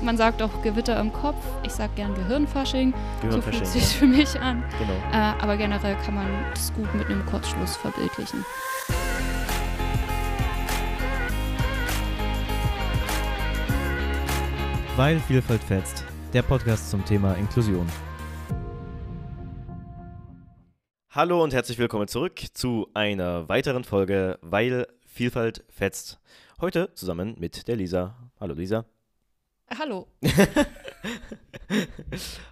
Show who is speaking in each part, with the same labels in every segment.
Speaker 1: Man sagt auch Gewitter im Kopf. Ich sage gern Gehirnfasching. So fühlt
Speaker 2: Gehirnfasching,
Speaker 1: sich
Speaker 2: ja.
Speaker 1: für mich an.
Speaker 2: Genau.
Speaker 1: Äh, aber generell kann man das gut mit einem Kurzschluss verbildlichen.
Speaker 2: Weil Vielfalt fetzt. Der Podcast zum Thema Inklusion. Hallo und herzlich willkommen zurück zu einer weiteren Folge Weil Vielfalt fetzt. Heute zusammen mit der Lisa. Hallo Lisa.
Speaker 1: Hallo.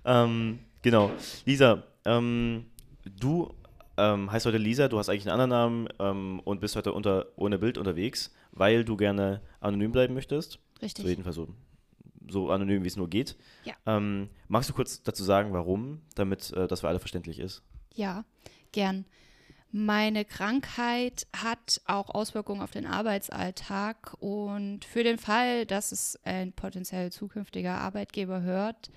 Speaker 2: ähm, genau. Lisa, ähm, du ähm, heißt heute Lisa, du hast eigentlich einen anderen Namen ähm, und bist heute unter, ohne Bild unterwegs, weil du gerne anonym bleiben möchtest.
Speaker 1: Richtig.
Speaker 2: So jedenfalls so, so anonym, wie es nur geht.
Speaker 1: Ja.
Speaker 2: Ähm, magst du kurz dazu sagen, warum, damit äh, das für alle verständlich ist?
Speaker 1: Ja, gern. Meine Krankheit hat auch Auswirkungen auf den Arbeitsalltag und für den Fall, dass es ein potenziell zukünftiger Arbeitgeber hört,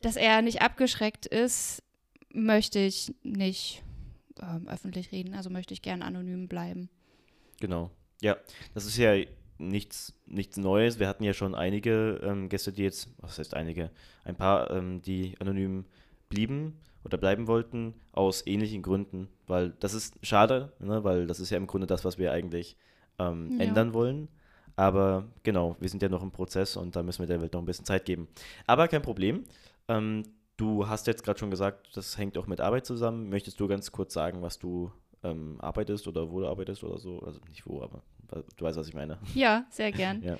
Speaker 1: dass er nicht abgeschreckt ist, möchte ich nicht ähm, öffentlich reden, also möchte ich gern anonym bleiben.
Speaker 2: Genau. Ja, das ist ja nichts, nichts Neues. Wir hatten ja schon einige ähm, Gäste, die jetzt, was heißt einige, ein paar, ähm, die anonym blieben oder bleiben wollten, aus ähnlichen Gründen. Weil das ist schade, ne? weil das ist ja im Grunde das, was wir eigentlich ähm,
Speaker 1: Ja.
Speaker 2: ändern wollen. Aber genau, wir sind ja noch im Prozess und da müssen wir der Welt noch ein bisschen Zeit geben. Aber kein Problem. Ähm, du hast jetzt gerade schon gesagt, das hängt auch mit Arbeit zusammen. Möchtest du ganz kurz sagen, was du ähm, arbeitest oder wo du arbeitest oder so? Also nicht wo, aber du weißt, was ich meine.
Speaker 1: Ja, sehr gern.
Speaker 2: Ja.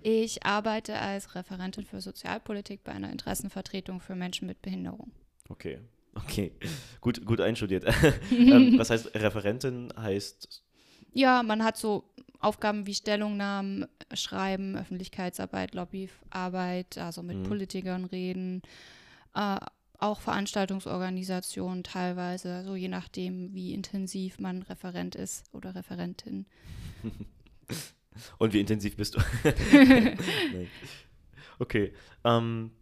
Speaker 1: Ich arbeite als Referentin für Sozialpolitik bei einer Interessenvertretung für Menschen mit Behinderung.
Speaker 2: Okay, okay. Gut, gut einstudiert. ähm, was heißt Referentin? Heißt,
Speaker 1: Ja, man hat so Aufgaben wie Stellungnahmen schreiben, Öffentlichkeitsarbeit, Lobbyarbeit, also mit
Speaker 2: Mhm.
Speaker 1: Politikern reden, äh, auch Veranstaltungsorganisation teilweise, also je nachdem, wie intensiv man Referent ist oder Referentin.
Speaker 2: und wie intensiv bist du? Okay. Ähm,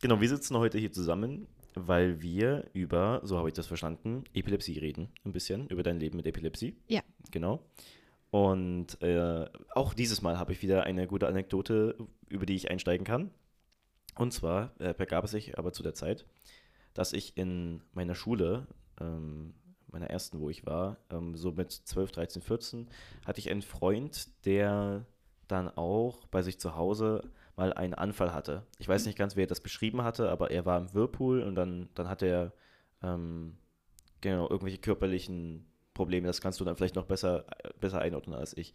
Speaker 2: genau, wir sitzen heute hier zusammen, weil wir über, so habe ich das verstanden, Epilepsie reden. Ein bisschen über dein Leben mit Epilepsie.
Speaker 1: Ja.
Speaker 2: Genau. Und äh, auch dieses Mal habe ich wieder eine gute Anekdote, über die ich einsteigen kann. Und zwar äh, begab es sich aber zu der Zeit, dass ich in meiner Schule, ähm, meiner ersten, wo ich war, ähm, so mit 12, 13, 14, hatte ich einen Freund, der dann auch bei sich zu Hause mal einen Anfall hatte. Ich weiß nicht ganz, wer das beschrieben hatte, aber er war im Whirlpool und dann, dann hat er ähm, genau irgendwelche körperlichen Probleme. Das kannst du dann vielleicht noch besser, besser einordnen als ich.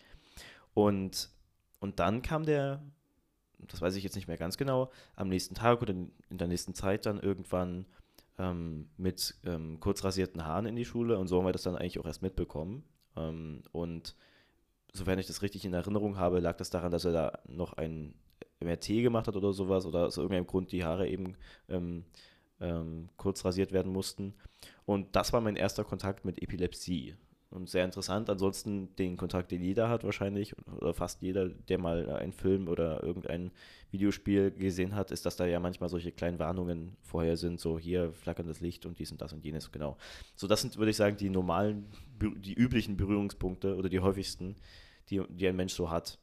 Speaker 2: Und, und dann kam der, das weiß ich jetzt nicht mehr ganz genau, am nächsten Tag oder in, der nächsten Zeit dann irgendwann ähm, mit ähm, kurz rasierten Haaren in die Schule und so haben wir das dann eigentlich auch erst mitbekommen. Ähm, und sofern ich das richtig in Erinnerung habe, lag das daran, dass er da noch ein MRT gemacht hat oder sowas oder aus irgendeinem Grund die Haare eben ähm, ähm, kurz rasiert werden mussten. Und das war mein erster Kontakt mit Epilepsie. Und sehr interessant. Ansonsten den Kontakt, den jeder hat wahrscheinlich, oder fast jeder, der mal einen Film oder irgendein Videospiel gesehen hat, ist, dass da ja manchmal solche kleinen Warnungen vorher sind, so hier flackerndes Licht und dies und das und jenes, genau. So, das sind, würde ich sagen, die normalen, die üblichen Berührungspunkte oder die häufigsten, die, die ein Mensch so hat.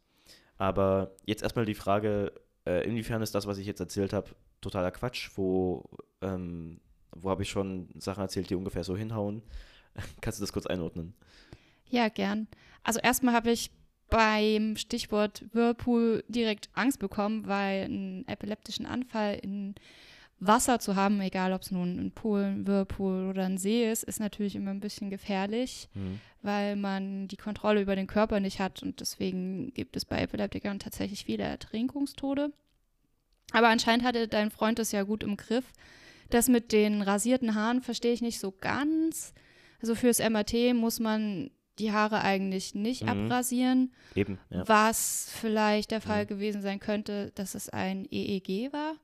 Speaker 2: Aber jetzt erstmal die Frage, äh, inwiefern ist das, was ich jetzt erzählt habe, totaler Quatsch? Wo, ähm, wo habe ich schon Sachen erzählt, die ungefähr so hinhauen? Kannst du das kurz einordnen?
Speaker 1: Ja, gern. Also erstmal habe ich beim Stichwort Whirlpool direkt Angst bekommen, weil einen epileptischen Anfall in Wasser zu haben, egal ob es nun ein Pool, ein Whirlpool oder ein See ist, ist natürlich immer ein bisschen gefährlich,
Speaker 2: Hm.
Speaker 1: weil man die Kontrolle über den Körper nicht hat und deswegen gibt es bei Epileptikern tatsächlich viele Ertrinkungstode. Aber anscheinend hatte dein Freund das ja gut im Griff. Das mit den rasierten Haaren verstehe ich nicht so ganz. Also fürs MRT muss man die Haare eigentlich nicht
Speaker 2: Mhm.
Speaker 1: abrasieren,
Speaker 2: Eben, ja.
Speaker 1: was vielleicht der Fall
Speaker 2: Mhm.
Speaker 1: gewesen sein könnte, dass es ein EEG war.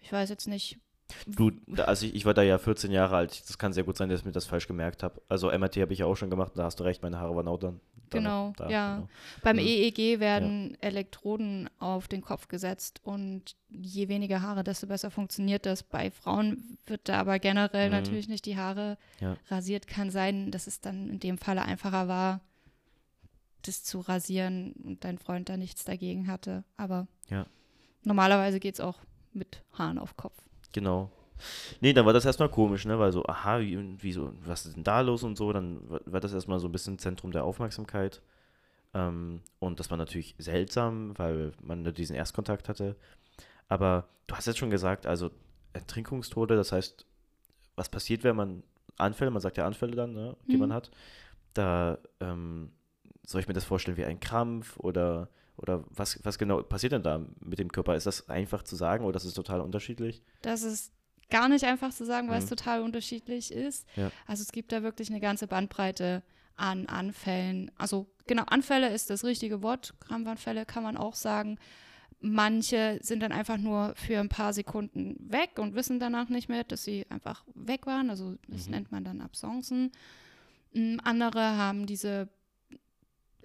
Speaker 1: Ich weiß jetzt nicht.
Speaker 2: Du, also ich, ich war da ja 14 Jahre alt. Das kann sehr gut sein, dass ich mir das falsch gemerkt habe. Also MRT habe ich ja auch schon gemacht, da hast du recht, meine Haare waren auch dann. da
Speaker 1: Genau,
Speaker 2: da,
Speaker 1: ja.
Speaker 2: genau.
Speaker 1: Beim. EEG werden Elektroden auf den Kopf gesetzt und je weniger Haare, desto besser funktioniert das. Bei Frauen wird da aber generell
Speaker 2: Mhm.
Speaker 1: natürlich nicht die Haare
Speaker 2: Ja.
Speaker 1: rasiert. Kann sein, dass es dann in dem Falle einfacher war, das zu rasieren und dein Freund da nichts dagegen hatte. Aber
Speaker 2: Ja.
Speaker 1: normalerweise geht es auch mit Haaren auf Kopf.
Speaker 2: Genau. Nee, dann war das erstmal komisch, ne? Weil so, aha, wie, wieso, was ist denn da los und so, dann war das erstmal so ein bisschen Zentrum der Aufmerksamkeit. Ähm, und das war natürlich seltsam, weil man nur diesen Erstkontakt hatte. Aber du hast jetzt schon gesagt, also Ertrinkungstode, das heißt, was passiert, wenn man Anfälle, man sagt ja Anfälle dann, ne, die
Speaker 1: Mhm.
Speaker 2: man hat, da ähm, soll ich mir das vorstellen wie ein Krampf oder, oder was, was genau passiert denn da mit dem Körper? Ist das einfach zu sagen oder das ist total unterschiedlich?
Speaker 1: Das ist gar nicht einfach zu sagen, weil es
Speaker 2: Mhm.
Speaker 1: total unterschiedlich ist.
Speaker 2: Ja.
Speaker 1: Also es gibt da wirklich eine ganze Bandbreite an Anfällen. Also genau, Anfälle ist das richtige Wort. Krampfanfälle kann man auch sagen. Manche sind dann einfach nur für ein paar Sekunden weg und wissen danach nicht mehr, dass sie einfach weg waren. Also das
Speaker 2: Mhm.
Speaker 1: nennt man dann Absencen. Mm, Andere haben diese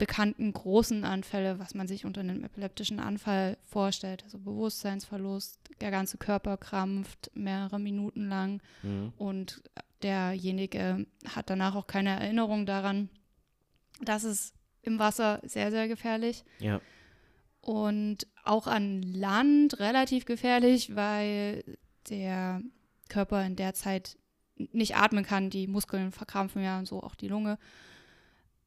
Speaker 1: bekannten großen Anfälle, was man sich unter einem epileptischen Anfall vorstellt. Also Bewusstseinsverlust, der ganze Körper krampft mehrere Minuten lang
Speaker 2: Mhm.
Speaker 1: und derjenige hat danach auch keine Erinnerung daran. Das ist im Wasser sehr, sehr gefährlich
Speaker 2: Ja.
Speaker 1: und auch an Land relativ gefährlich, weil der Körper in der Zeit nicht atmen kann. Die Muskeln verkrampfen ja und so auch die Lunge.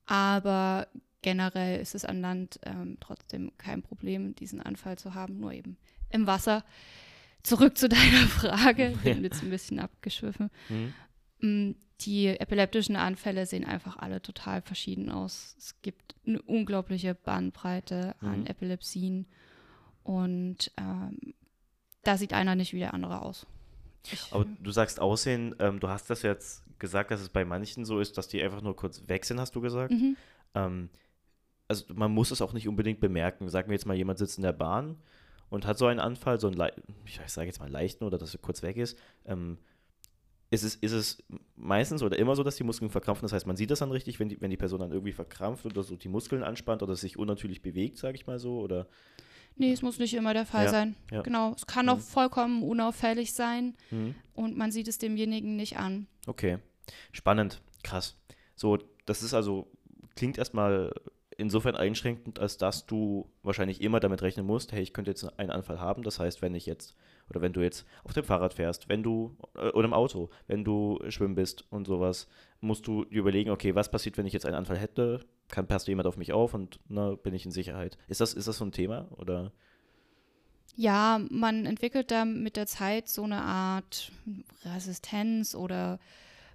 Speaker 1: Aber generell ist es an Land ähm, trotzdem kein Problem, diesen Anfall zu haben, nur eben im Wasser. Zurück zu deiner Frage, ich bin jetzt ein bisschen abgeschwiffen.
Speaker 2: Mhm.
Speaker 1: Mm, Die epileptischen Anfälle sehen einfach alle total verschieden aus. Es gibt eine unglaubliche Bandbreite an
Speaker 2: Mhm.
Speaker 1: Epilepsien und ähm, da sieht einer nicht wie der andere aus. Ich,
Speaker 2: Aber du sagst Aussehen, ähm, du hast das jetzt gesagt, dass es bei manchen so ist, dass die einfach nur kurz weg sind, hast du gesagt.
Speaker 1: mhm.
Speaker 2: Ähm, also man muss es auch nicht unbedingt bemerken. Sagen wir jetzt mal, jemand sitzt in der Bahn und hat so einen Anfall, so einen, lei- ich sage jetzt mal leichten oder dass er kurz weg ist. Ähm, ist es, ist es meistens oder immer so, dass die Muskeln verkrampfen? Das heißt, man sieht das dann richtig, wenn die, wenn die Person dann irgendwie verkrampft oder so die Muskeln anspannt oder sich unnatürlich bewegt, sage ich mal so? Oder
Speaker 1: Nee, es muss nicht immer der Fall
Speaker 2: Ja,
Speaker 1: sein.
Speaker 2: ja.
Speaker 1: Genau, es kann
Speaker 2: Mhm.
Speaker 1: auch vollkommen unauffällig sein
Speaker 2: Mhm.
Speaker 1: und man sieht es demjenigen nicht an.
Speaker 2: Okay, spannend, krass. So, das ist also, klingt erstmal insofern einschränkend, als dass du wahrscheinlich immer damit rechnen musst, hey, ich könnte jetzt einen Anfall haben. Das heißt, wenn ich jetzt, oder wenn du jetzt auf dem Fahrrad fährst, wenn du, äh, oder im Auto, wenn du schwimmen bist und sowas, musst du dir überlegen, okay, was passiert, wenn ich jetzt einen Anfall hätte? Kann, passt jemand auf mich auf und na, bin ich in Sicherheit? Ist das, ist das so ein Thema? Oder?
Speaker 1: Ja, man entwickelt da mit der Zeit so eine Art Resistenz oder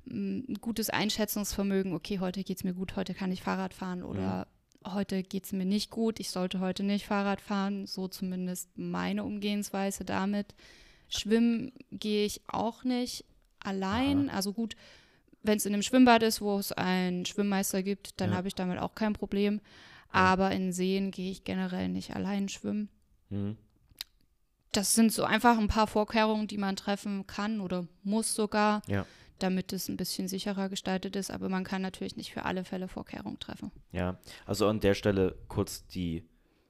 Speaker 1: mm, ein gutes Einschätzungsvermögen. Okay, heute geht es mir gut, heute kann ich Fahrrad fahren oder heute geht es mir nicht gut, ich sollte heute nicht Fahrrad fahren. So zumindest meine Umgehensweise damit. Schwimmen gehe ich auch nicht allein. Also gut, wenn es in einem Schwimmbad ist, wo es einen Schwimmmeister gibt, dann
Speaker 2: Ja.
Speaker 1: habe ich damit auch kein Problem. Aber in Seen gehe ich generell nicht allein schwimmen
Speaker 2: Mhm.
Speaker 1: das sind so einfach ein paar Vorkehrungen, die man treffen kann oder muss sogar,
Speaker 2: Ja.
Speaker 1: Damit es ein bisschen sicherer gestaltet ist. Aber man kann natürlich nicht für alle Fälle Vorkehrungen treffen.
Speaker 2: Ja, also an der Stelle kurz die,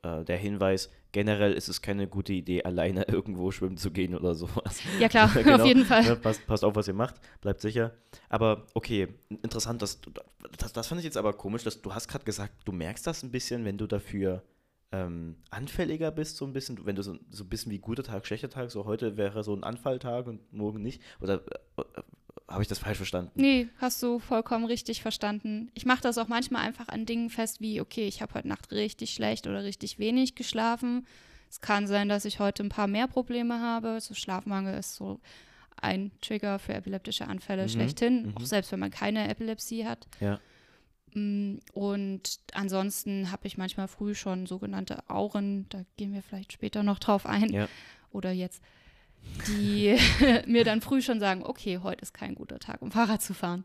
Speaker 2: äh, der Hinweis, generell ist es keine gute Idee, alleine irgendwo schwimmen zu gehen oder sowas.
Speaker 1: Ja klar,
Speaker 2: Genau,
Speaker 1: auf jeden Fall.
Speaker 2: Ne, passt, passt auf, was ihr macht, bleibt sicher. Aber okay, interessant, dass du, das, das fand ich jetzt aber komisch, dass du hast gerade gesagt, du merkst das ein bisschen, wenn du dafür ähm, anfälliger bist, so ein bisschen, wenn du so, so ein bisschen wie guter Tag, schlechter Tag, so heute wäre so ein Anfalltag und morgen nicht. Oder äh, äh, habe ich das falsch verstanden?
Speaker 1: Nee, hast du vollkommen richtig verstanden. Ich mache das auch manchmal einfach an Dingen fest, wie, okay, ich habe heute Nacht richtig schlecht oder richtig wenig geschlafen. Es kann sein, dass ich heute ein paar mehr Probleme habe. So Schlafmangel ist so ein Trigger für epileptische Anfälle
Speaker 2: Mhm,
Speaker 1: schlechthin,
Speaker 2: mhm.
Speaker 1: auch selbst wenn man keine Epilepsie hat.
Speaker 2: Ja.
Speaker 1: Mm, Und ansonsten habe ich manchmal früh schon sogenannte Auren, da gehen wir vielleicht später noch drauf ein
Speaker 2: Ja.
Speaker 1: oder jetzt, die mir dann früh schon sagen, okay, heute ist kein guter Tag, um Fahrrad zu fahren.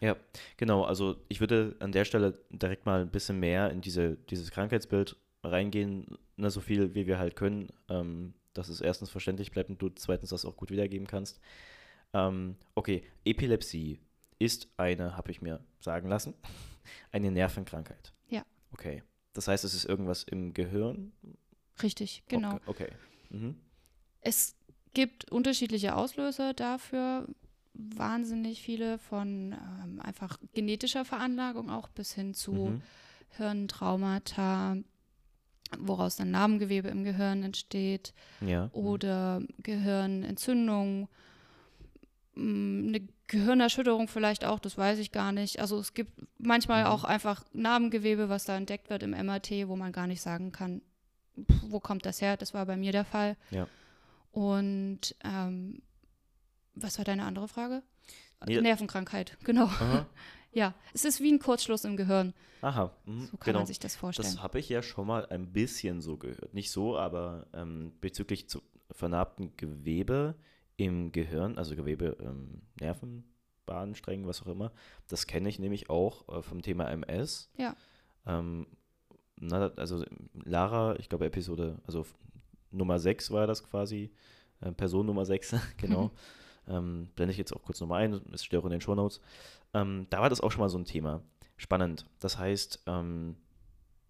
Speaker 2: Ja, genau. Also ich würde an der Stelle direkt mal ein bisschen mehr in diese, dieses Krankheitsbild reingehen, na, so viel wie wir halt können, ähm, dass es erstens verständlich bleibt und du zweitens das auch gut wiedergeben kannst. Ähm, okay, Epilepsie ist eine, habe ich mir sagen lassen, eine Nervenkrankheit.
Speaker 1: Ja.
Speaker 2: Okay. Das heißt, es ist irgendwas im Gehirn?
Speaker 1: Richtig, genau.
Speaker 2: Okay. okay. Mhm.
Speaker 1: Es gibt unterschiedliche Auslöser dafür, wahnsinnig viele von ähm, einfach genetischer Veranlagung auch bis hin zu
Speaker 2: Mhm.
Speaker 1: Hirntraumata, woraus dann Narbengewebe im Gehirn entsteht
Speaker 2: Ja.
Speaker 1: oder Gehirnentzündung, mm, eine Gehirnerschütterung vielleicht auch, das weiß ich gar nicht. Also es gibt manchmal
Speaker 2: Mhm.
Speaker 1: auch einfach Narbengewebe, was da entdeckt wird im MRT, wo man gar nicht sagen kann, wo kommt das her? Das war bei mir der Fall.
Speaker 2: Ja.
Speaker 1: Und ähm, was war deine andere Frage?
Speaker 2: Nee.
Speaker 1: Nervenkrankheit, genau.
Speaker 2: Aha.
Speaker 1: Ja, es ist wie ein Kurzschluss im Gehirn.
Speaker 2: Aha. mhm,
Speaker 1: So kann
Speaker 2: genau.
Speaker 1: man sich das vorstellen.
Speaker 2: Das habe ich ja schon mal ein bisschen so gehört. Nicht so, aber ähm, bezüglich zu vernarbten Gewebe im Gehirn, also Gewebe, ähm, Nerven, Bahnsträngen, was auch immer, das kenne ich nämlich auch äh, vom Thema MS.
Speaker 1: Ja.
Speaker 2: Ähm, na, also Lara, ich glaube Episode, also Nummer 6 war das quasi, äh, Person Nummer 6, genau. ähm, blende ich jetzt auch kurz nochmal ein, es steht auch in den Shownotes. Ähm, da war das auch schon mal so ein Thema. Spannend. Das heißt, ähm,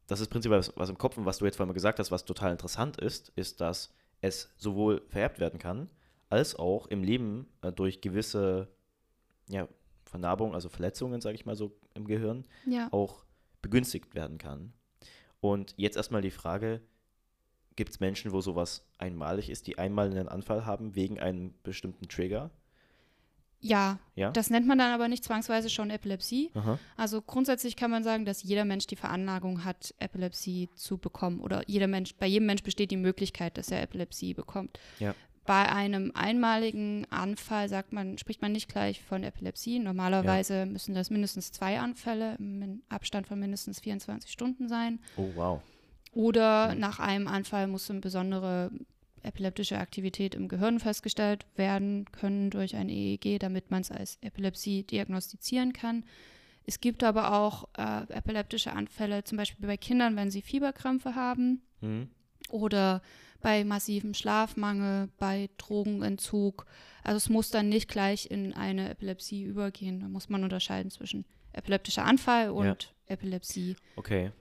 Speaker 2: das ist prinzipiell was, was im Kopf und was du jetzt vorhin mal gesagt hast, was total interessant ist, ist, dass es sowohl vererbt werden kann, als auch im Leben äh, durch gewisse ja, Vernarbung, also Verletzungen, sage ich mal so, im Gehirn,
Speaker 1: Ja.
Speaker 2: auch begünstigt werden kann. Und jetzt erstmal die Frage, gibt es Menschen, wo sowas einmalig ist, die einmal einen Anfall haben wegen einem bestimmten Trigger?
Speaker 1: Ja,
Speaker 2: Ja?
Speaker 1: das nennt man dann aber nicht zwangsweise schon Epilepsie.
Speaker 2: Aha.
Speaker 1: Also grundsätzlich kann man sagen, dass jeder Mensch die Veranlagung hat, Epilepsie zu bekommen. Oder jeder Mensch, bei jedem Mensch besteht die Möglichkeit, dass er Epilepsie bekommt.
Speaker 2: Ja.
Speaker 1: Bei einem einmaligen Anfall sagt man, spricht man nicht gleich von Epilepsie. Normalerweise müssen das mindestens zwei Anfälle im Abstand von mindestens 24 Stunden sein.
Speaker 2: Oh, wow.
Speaker 1: Oder nach einem Anfall muss eine besondere epileptische Aktivität im Gehirn festgestellt werden können durch ein EEG, damit man es als Epilepsie diagnostizieren kann. Es gibt aber auch äh, epileptische Anfälle, zum Beispiel bei Kindern, wenn sie Fieberkrämpfe haben
Speaker 2: Mhm.
Speaker 1: oder bei massivem Schlafmangel, bei Drogenentzug. Also es muss dann nicht gleich in eine Epilepsie übergehen. Da muss man unterscheiden zwischen epileptischer Anfall und Epilepsie.
Speaker 2: Okay.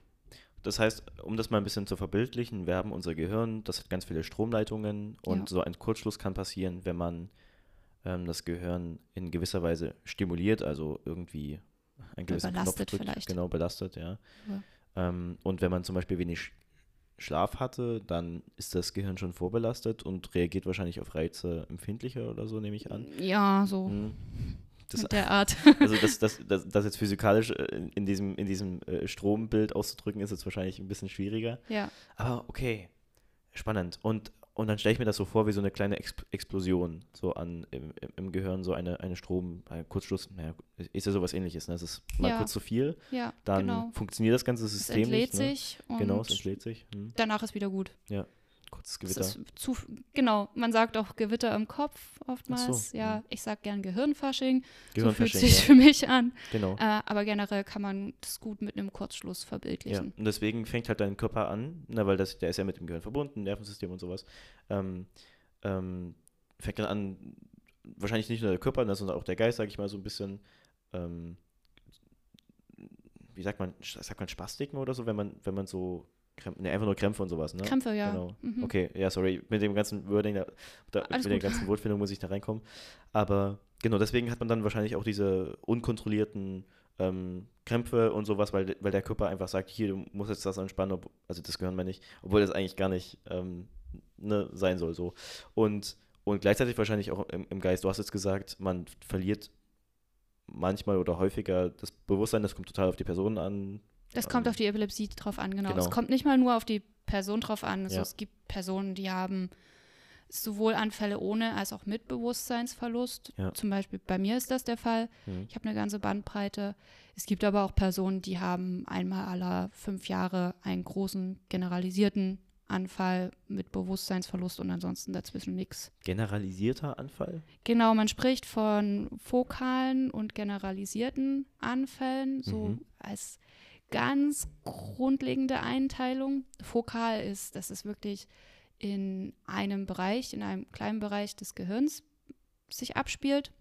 Speaker 2: Das heißt, um das mal ein bisschen zu verbildlichen, wir haben unser Gehirn, das hat ganz viele Stromleitungen und
Speaker 1: Ja.
Speaker 2: so ein Kurzschluss kann passieren, wenn man ähm, das Gehirn in gewisser Weise stimuliert, also irgendwie ein gewisser
Speaker 1: Überlastet
Speaker 2: Knopf drückt,
Speaker 1: vielleicht.
Speaker 2: genau belastet, ja.
Speaker 1: Ja.
Speaker 2: Ähm, und wenn man zum Beispiel wenig Sch- Schlaf hatte, dann ist das Gehirn schon vorbelastet und reagiert wahrscheinlich auf Reize empfindlicher oder so, nehme ich an.
Speaker 1: Ja, so
Speaker 2: Hm. Das,
Speaker 1: der Art.
Speaker 2: also das, das, das, das jetzt physikalisch äh, in- diesem, in diesem äh, Strombild auszudrücken, ist jetzt wahrscheinlich ein bisschen schwieriger.
Speaker 1: ja.
Speaker 2: Aber okay, spannend. Und, und dann stelle ich mir das so vor wie so eine kleine Ex Explosion so an im, im, Gehirn, so eine, eine Strom, ein Kurzschluss, naja, ist ja sowas ähnliches. Ne? Es ist mal
Speaker 1: Ja.
Speaker 2: kurz zu viel,
Speaker 1: Ja,
Speaker 2: dann
Speaker 1: genau.
Speaker 2: funktioniert das ganze
Speaker 1: Es
Speaker 2: System
Speaker 1: entlädt
Speaker 2: nicht. Ne?
Speaker 1: sich und
Speaker 2: Genau, es entlädt sich. Hm.
Speaker 1: danach ist wieder gut.
Speaker 2: Kurzes
Speaker 1: Es
Speaker 2: Gewitter.
Speaker 1: ist zu, genau, man sagt auch Gewitter im Kopf oftmals.
Speaker 2: So,
Speaker 1: Ja,
Speaker 2: hm.
Speaker 1: ich sag gern Gehirnfasching. So fühlt
Speaker 2: Gehirnfasching,
Speaker 1: sich
Speaker 2: ja.
Speaker 1: für mich an.
Speaker 2: Genau.
Speaker 1: Äh, aber generell kann man das gut mit einem Kurzschluss
Speaker 2: Ja,
Speaker 1: verbildlichen.
Speaker 2: und deswegen fängt halt dein Körper an, na, weil das, der ist ja mit dem Gehirn verbunden, Nervensystem und sowas, ähm, ähm, fängt dann an, wahrscheinlich nicht nur der Körper, ne, sondern auch der Geist, sage ich mal, so ein bisschen, ähm, wie sagt man, sagt man Spastiken oder so, wenn man, wenn man so, Krämpfe, ne, einfach nur Krämpfe und sowas, ne?
Speaker 1: Krämpfe, ja.
Speaker 2: Genau.
Speaker 1: Mhm.
Speaker 2: Okay, ja, sorry, mit dem ganzen Wording, da, mit der
Speaker 1: gut.
Speaker 2: ganzen Wortfindung muss ich da reinkommen. Aber genau, deswegen hat man dann wahrscheinlich auch diese unkontrollierten ähm, Krämpfe und sowas, weil, weil der Körper einfach sagt, hier, du musst jetzt das entspannen, ob, also das gehören wir nicht, obwohl das eigentlich gar nicht ähm, ne, sein soll so. Und, und gleichzeitig wahrscheinlich auch im, im Geist, du hast jetzt gesagt, man verliert manchmal oder häufiger das Bewusstsein, das kommt total auf die Person an.
Speaker 1: Das kommt
Speaker 2: Ähm,
Speaker 1: auf die Epilepsie drauf an, genau.
Speaker 2: genau.
Speaker 1: Es kommt nicht mal nur auf die Person drauf an. Also
Speaker 2: Ja.
Speaker 1: Es gibt Personen, die haben sowohl Anfälle ohne als auch mit Bewusstseinsverlust.
Speaker 2: Ja.
Speaker 1: Zum Beispiel bei mir ist das der Fall.
Speaker 2: Hm.
Speaker 1: Ich habe eine ganze Bandbreite. Es gibt aber auch Personen, die haben einmal aller fünf Jahre einen großen generalisierten Anfall mit Bewusstseinsverlust und ansonsten dazwischen nichts.
Speaker 2: Generalisierter Anfall?
Speaker 1: Genau, man spricht von fokalen und generalisierten Anfällen, so
Speaker 2: Mhm.
Speaker 1: als ganz grundlegende Einteilung. Fokal ist, dass es wirklich in einem Bereich, in einem kleinen Bereich des Gehirns sich abspielt,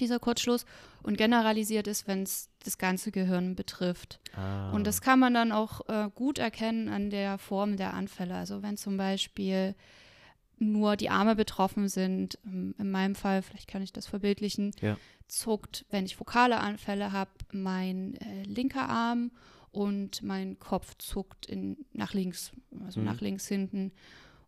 Speaker 1: dieser Kurzschluss, und generalisiert ist, wenn es das ganze Gehirn betrifft.
Speaker 2: Ah.
Speaker 1: Und das kann man dann auch äh, gut erkennen an der Form der Anfälle. Also wenn zum Beispiel nur die Arme betroffen sind, ähm, in meinem Fall, vielleicht kann ich das verbildlichen,
Speaker 2: Ja.
Speaker 1: Zuckt, wenn ich fokale Anfälle habe, mein äh, linker Arm und mein Kopf zuckt in, nach links, also
Speaker 2: Mhm.
Speaker 1: nach links hinten.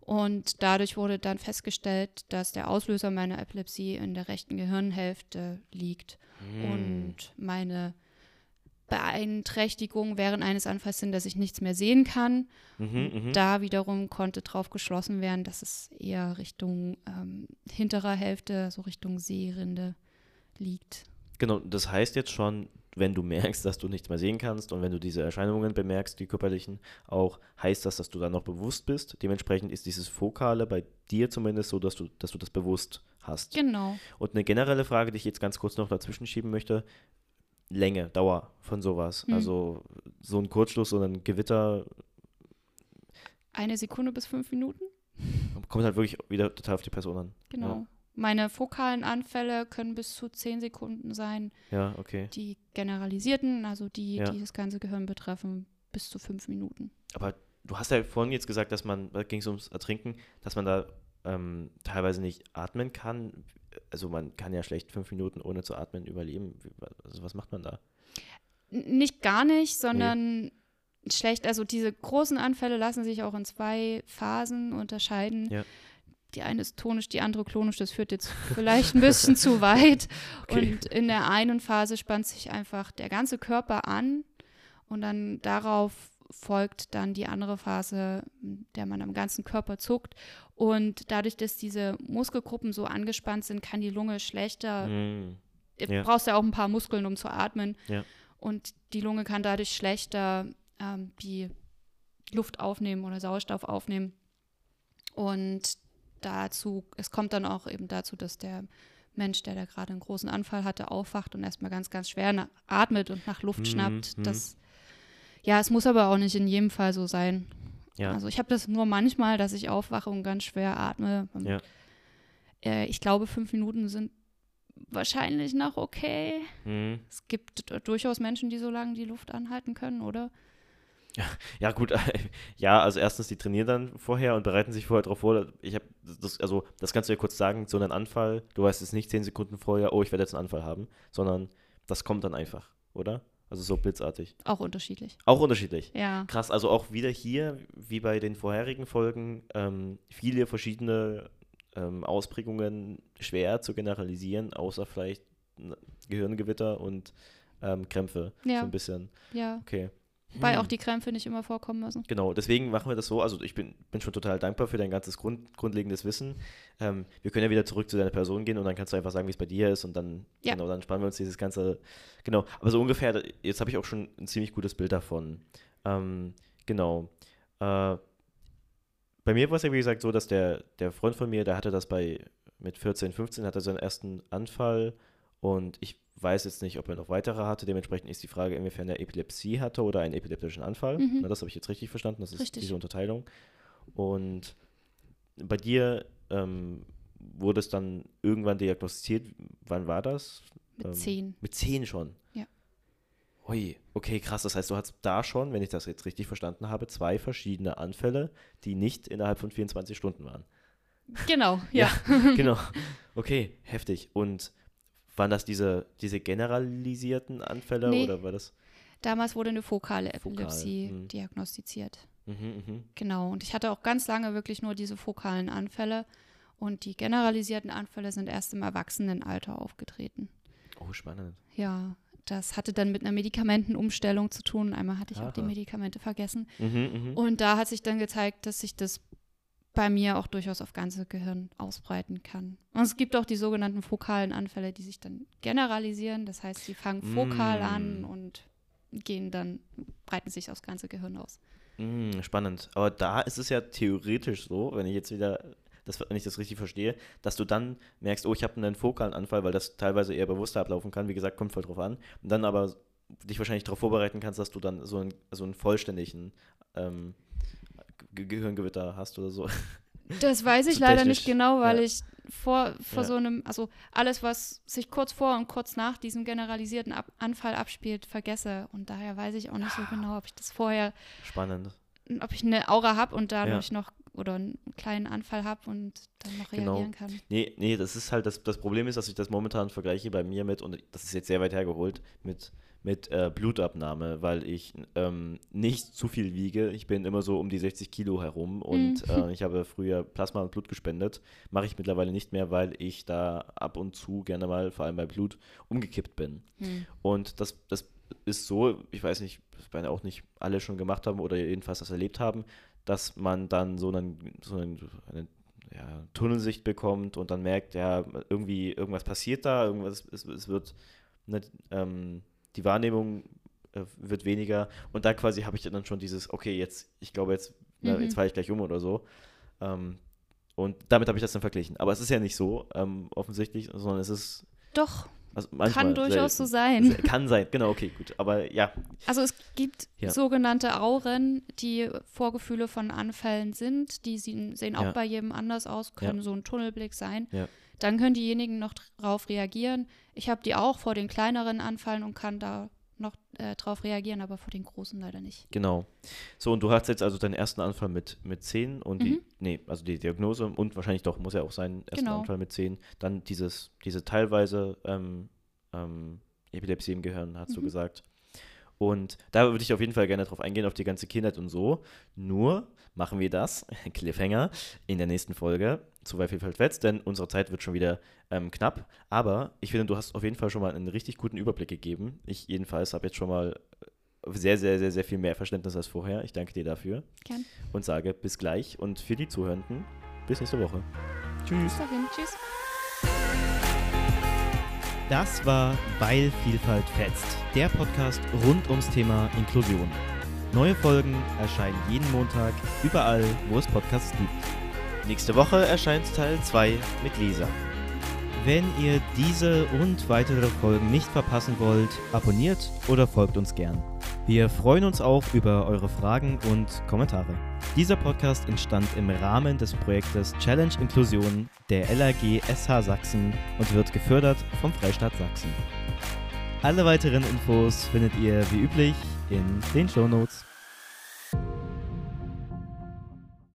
Speaker 1: Und dadurch wurde dann festgestellt, dass der Auslöser meiner Epilepsie in der rechten Gehirnhälfte liegt.
Speaker 2: Hm.
Speaker 1: Und meine Beeinträchtigung während eines Anfalls sind, dass ich nichts mehr sehen kann.
Speaker 2: Mhm, mhm.
Speaker 1: Da wiederum konnte drauf geschlossen werden, dass es eher Richtung ähm, hinterer Hälfte, so Richtung Seerinde liegt.
Speaker 2: Genau, das heißt jetzt schon, wenn du merkst, dass du nichts mehr sehen kannst und wenn du diese Erscheinungen bemerkst, die körperlichen, auch heißt das, dass du dann noch bewusst bist. Dementsprechend ist dieses Fokale bei dir zumindest so, dass du, dass du das bewusst hast.
Speaker 1: Genau.
Speaker 2: Und eine generelle Frage, die ich jetzt ganz kurz noch dazwischen schieben möchte: Länge, Dauer von sowas.
Speaker 1: Hm.
Speaker 2: Also so ein Kurzschluss, so ein Gewitter
Speaker 1: Eine Sekunde bis fünf Minuten.
Speaker 2: kommt halt wirklich wieder total auf die Person an.
Speaker 1: Genau. Meine fokalen Anfälle können bis zu zehn Sekunden sein.
Speaker 2: Ja, okay.
Speaker 1: Die generalisierten, also die,
Speaker 2: Ja.
Speaker 1: die das ganze Gehirn betreffen, bis zu fünf Minuten.
Speaker 2: Aber du hast ja vorhin jetzt gesagt, dass man, da ging es ums Ertrinken, dass man da ähm, teilweise nicht atmen kann. Also man kann ja schlecht fünf Minuten ohne zu atmen überleben. Also was macht man da?
Speaker 1: Nicht gar nicht, sondern schlecht. Also diese großen Anfälle lassen sich auch in zwei Phasen unterscheiden.
Speaker 2: Ja.
Speaker 1: Die eine ist tonisch, die andere klonisch. Das führt jetzt vielleicht ein bisschen zu weit.
Speaker 2: Okay.
Speaker 1: Und in der einen Phase spannt sich einfach der ganze Körper an und dann darauf folgt dann die andere Phase, der man am ganzen Körper zuckt. Und dadurch, dass diese Muskelgruppen so angespannt sind, kann die Lunge schlechter
Speaker 2: Hm.
Speaker 1: Du
Speaker 2: Ja.
Speaker 1: brauchst ja auch ein paar Muskeln, um zu atmen.
Speaker 2: Ja.
Speaker 1: Und die Lunge kann dadurch schlechter ähm, die Luft aufnehmen oder Sauerstoff aufnehmen. Und dazu, es kommt dann auch eben dazu, dass der Mensch, der da gerade einen großen Anfall hatte, aufwacht und erstmal ganz, ganz schwer atmet und nach Luft
Speaker 2: Mhm,
Speaker 1: schnappt.
Speaker 2: mhm.
Speaker 1: Das, ja, es muss aber auch nicht in jedem Fall so sein.
Speaker 2: Ja.
Speaker 1: Also ich habe das nur manchmal, dass ich aufwache und ganz schwer atme. Und,
Speaker 2: Ja.
Speaker 1: äh, ich glaube, fünf Minuten sind wahrscheinlich noch okay.
Speaker 2: Hm.
Speaker 1: Es gibt durchaus Menschen, die so lange die Luft anhalten können, oder?
Speaker 2: Ja, gut, ja, also erstens, die trainieren dann vorher und bereiten sich vorher darauf vor. Ich habe das, also das kannst du ja kurz sagen, so einen Anfall, du weißt jetzt nicht zehn Sekunden vorher, oh, ich werde jetzt einen Anfall haben, sondern das kommt dann einfach, oder? Also so blitzartig.
Speaker 1: Auch unterschiedlich.
Speaker 2: Auch unterschiedlich.
Speaker 1: Ja.
Speaker 2: Krass, also auch wieder hier, wie bei den vorherigen Folgen, ähm, viele verschiedene ähm, Ausprägungen schwer zu generalisieren, außer vielleicht Gehirngewitter und ähm, Krämpfe.
Speaker 1: Ja.
Speaker 2: So ein bisschen.
Speaker 1: Ja.
Speaker 2: Okay.
Speaker 1: Weil
Speaker 2: Hm.
Speaker 1: auch die Krämpfe nicht immer vorkommen müssen.
Speaker 2: Genau, deswegen machen wir das so. Also ich bin, bin schon total dankbar für dein ganzes Grund, grundlegendes Wissen. Ähm, wir können ja wieder zurück zu deiner Person gehen und dann kannst du einfach sagen, wie es bei dir ist und dann,
Speaker 1: Ja.
Speaker 2: genau, dann sparen wir uns dieses ganze, genau. Aber so ungefähr, jetzt habe ich auch schon ein ziemlich gutes Bild davon. Ähm, genau. Äh, bei mir war es ja, wie gesagt, so, dass der, der Freund von mir, der hatte das bei, mit 14, 15, hatte seinen ersten Anfall und ich weiß jetzt nicht, ob er noch weitere hatte. Dementsprechend ist die Frage, inwiefern er Epilepsie hatte oder einen epileptischen Anfall.
Speaker 1: Mhm.
Speaker 2: Na, das habe ich jetzt richtig verstanden. Das ist
Speaker 1: Richtig.
Speaker 2: diese Unterteilung. Und bei dir ähm, wurde es dann irgendwann diagnostiziert. Wann war das?
Speaker 1: Mit
Speaker 2: Ähm,
Speaker 1: zehn.
Speaker 2: Mit zehn schon.
Speaker 1: Ja.
Speaker 2: Ui, okay, krass. Das heißt, du hattest da schon, wenn ich das jetzt richtig verstanden habe, zwei verschiedene Anfälle, die nicht innerhalb von 24 Stunden waren.
Speaker 1: Genau, ja.
Speaker 2: genau. Okay, heftig. Und waren das diese, diese generalisierten Anfälle
Speaker 1: Nee.
Speaker 2: oder war das?
Speaker 1: Damals wurde eine fokale
Speaker 2: Fokal,
Speaker 1: Epilepsie
Speaker 2: hm.
Speaker 1: diagnostiziert.
Speaker 2: Mhm, mhm.
Speaker 1: Genau. Und ich hatte auch ganz lange wirklich nur diese fokalen Anfälle. Und die generalisierten Anfälle sind erst im Erwachsenenalter aufgetreten.
Speaker 2: Oh, spannend.
Speaker 1: Ja, das hatte dann mit einer Medikamentenumstellung zu tun. Einmal hatte ich auch die
Speaker 2: Aha.
Speaker 1: Medikamente vergessen.
Speaker 2: Mhm, mhm.
Speaker 1: Und da hat sich dann gezeigt, dass sich das bei mir auch durchaus auf ganze Gehirn ausbreiten kann. Und es gibt auch die sogenannten fokalen Anfälle, die sich dann generalisieren. Das heißt, sie fangen fokal
Speaker 2: Mm.
Speaker 1: an und gehen dann, breiten sich aufs ganze Gehirn aus.
Speaker 2: Mm, spannend. Aber da ist es ja theoretisch so, wenn ich jetzt wieder, das, wenn ich das richtig verstehe, dass du dann merkst, oh, ich habe einen fokalen Anfall, weil das teilweise eher bewusster ablaufen kann. Wie gesagt, kommt voll drauf an. Und dann aber dich wahrscheinlich darauf vorbereiten kannst, dass du dann so einen, so einen vollständigen ähm, Gehirngewitter hast oder so.
Speaker 1: Das weiß ich
Speaker 2: So
Speaker 1: leider
Speaker 2: technisch,
Speaker 1: nicht genau, weil
Speaker 2: ja.
Speaker 1: ich vor, vor
Speaker 2: Ja.
Speaker 1: so einem, also alles, was sich kurz vor und kurz nach diesem generalisierten Ab Anfall abspielt, vergesse. Und daher weiß ich auch nicht so genau, ob ich das vorher,
Speaker 2: Spannend.
Speaker 1: ob ich eine Aura habe und dadurch
Speaker 2: Ja.
Speaker 1: noch oder einen kleinen Anfall habe und dann noch
Speaker 2: Genau.
Speaker 1: reagieren kann.
Speaker 2: Nee, nee, das ist halt, das, das Problem ist, dass ich das momentan vergleiche bei mir mit, und das ist jetzt sehr weit hergeholt, mit, mit äh, Blutabnahme, weil ich ähm, nicht zu viel wiege. Ich bin immer so um die 60 Kilo herum und
Speaker 1: Mhm.
Speaker 2: äh, ich habe früher Plasma und Blut gespendet. Mache ich mittlerweile nicht mehr, weil ich da ab und zu gerne mal, vor allem bei Blut, umgekippt bin.
Speaker 1: Hm.
Speaker 2: Und das, das ist so, ich weiß nicht, das werden auch nicht alle schon gemacht haben oder jedenfalls das erlebt haben, dass man dann so, einen, so einen, eine ja, Tunnelsicht bekommt und dann merkt, ja, irgendwie irgendwas passiert da, irgendwas, es, es wird, ne, ähm, die Wahrnehmung äh, wird weniger und da quasi habe ich dann schon dieses, okay, jetzt, ich glaube jetzt,
Speaker 1: Mhm.
Speaker 2: jetzt falle ich gleich um oder so. Ähm, und damit habe ich das dann verglichen. Aber es ist ja nicht so, ähm, offensichtlich, sondern es ist
Speaker 1: Doch,
Speaker 2: also
Speaker 1: kann durchaus so sein.
Speaker 2: Kann sein, genau, okay, gut. Aber ja,
Speaker 1: Also es gibt
Speaker 2: Ja.
Speaker 1: sogenannte Auren, die Vorgefühle von Anfällen sind. Die sehen, sehen auch
Speaker 2: Ja.
Speaker 1: bei jedem anders aus, können so ein Tunnelblick sein.
Speaker 2: Ja.
Speaker 1: Dann können diejenigen noch drauf reagieren. Ich habe die auch vor den kleineren Anfallen und kann da noch äh, drauf reagieren, aber vor den großen leider nicht.
Speaker 2: genau. So, und du hast jetzt also deinen ersten Anfall mit, mit 10 und die,
Speaker 1: Mhm.
Speaker 2: nee, also die Diagnose und wahrscheinlich doch, muss ja auch sein, ersten
Speaker 1: Genau.
Speaker 2: Anfall mit 10. Dann dieses, diese teilweise ähm, ähm, Epilepsie im Gehirn, hast du
Speaker 1: Mhm.
Speaker 2: gesagt. Und da würde ich auf jeden Fall gerne drauf eingehen, auf die ganze Kindheit und so. Nur machen wir das, Cliffhanger, in der nächsten Folge zu Bei Vielfalt Wetz, denn unsere Zeit wird schon wieder ähm, knapp. Aber ich finde, du hast auf jeden Fall schon mal einen richtig guten Überblick gegeben. Ich jedenfalls habe jetzt schon mal sehr, sehr, sehr, sehr viel mehr Verständnis als vorher. Ich danke dir dafür
Speaker 1: Gern.
Speaker 2: und sage bis gleich. Und für die Zuhörenden, bis nächste Woche. Tschüss.
Speaker 1: Bis dahin. Tschüss.
Speaker 3: Das war Weil Vielfalt fetzt, der Podcast rund ums Thema Inklusion. Neue Folgen erscheinen jeden Montag überall, wo es Podcasts gibt.
Speaker 2: Nächste Woche erscheint Teil 2 mit Lisa.
Speaker 3: Wenn ihr diese und weitere Folgen nicht verpassen wollt, abonniert oder folgt uns gern. Wir freuen uns auch über eure Fragen und Kommentare. Dieser Podcast entstand im Rahmen des Projektes Challenge Inklusion der LAG SH Sachsen und wird gefördert vom Freistaat Sachsen. Alle weiteren Infos findet ihr wie üblich in den Shownotes.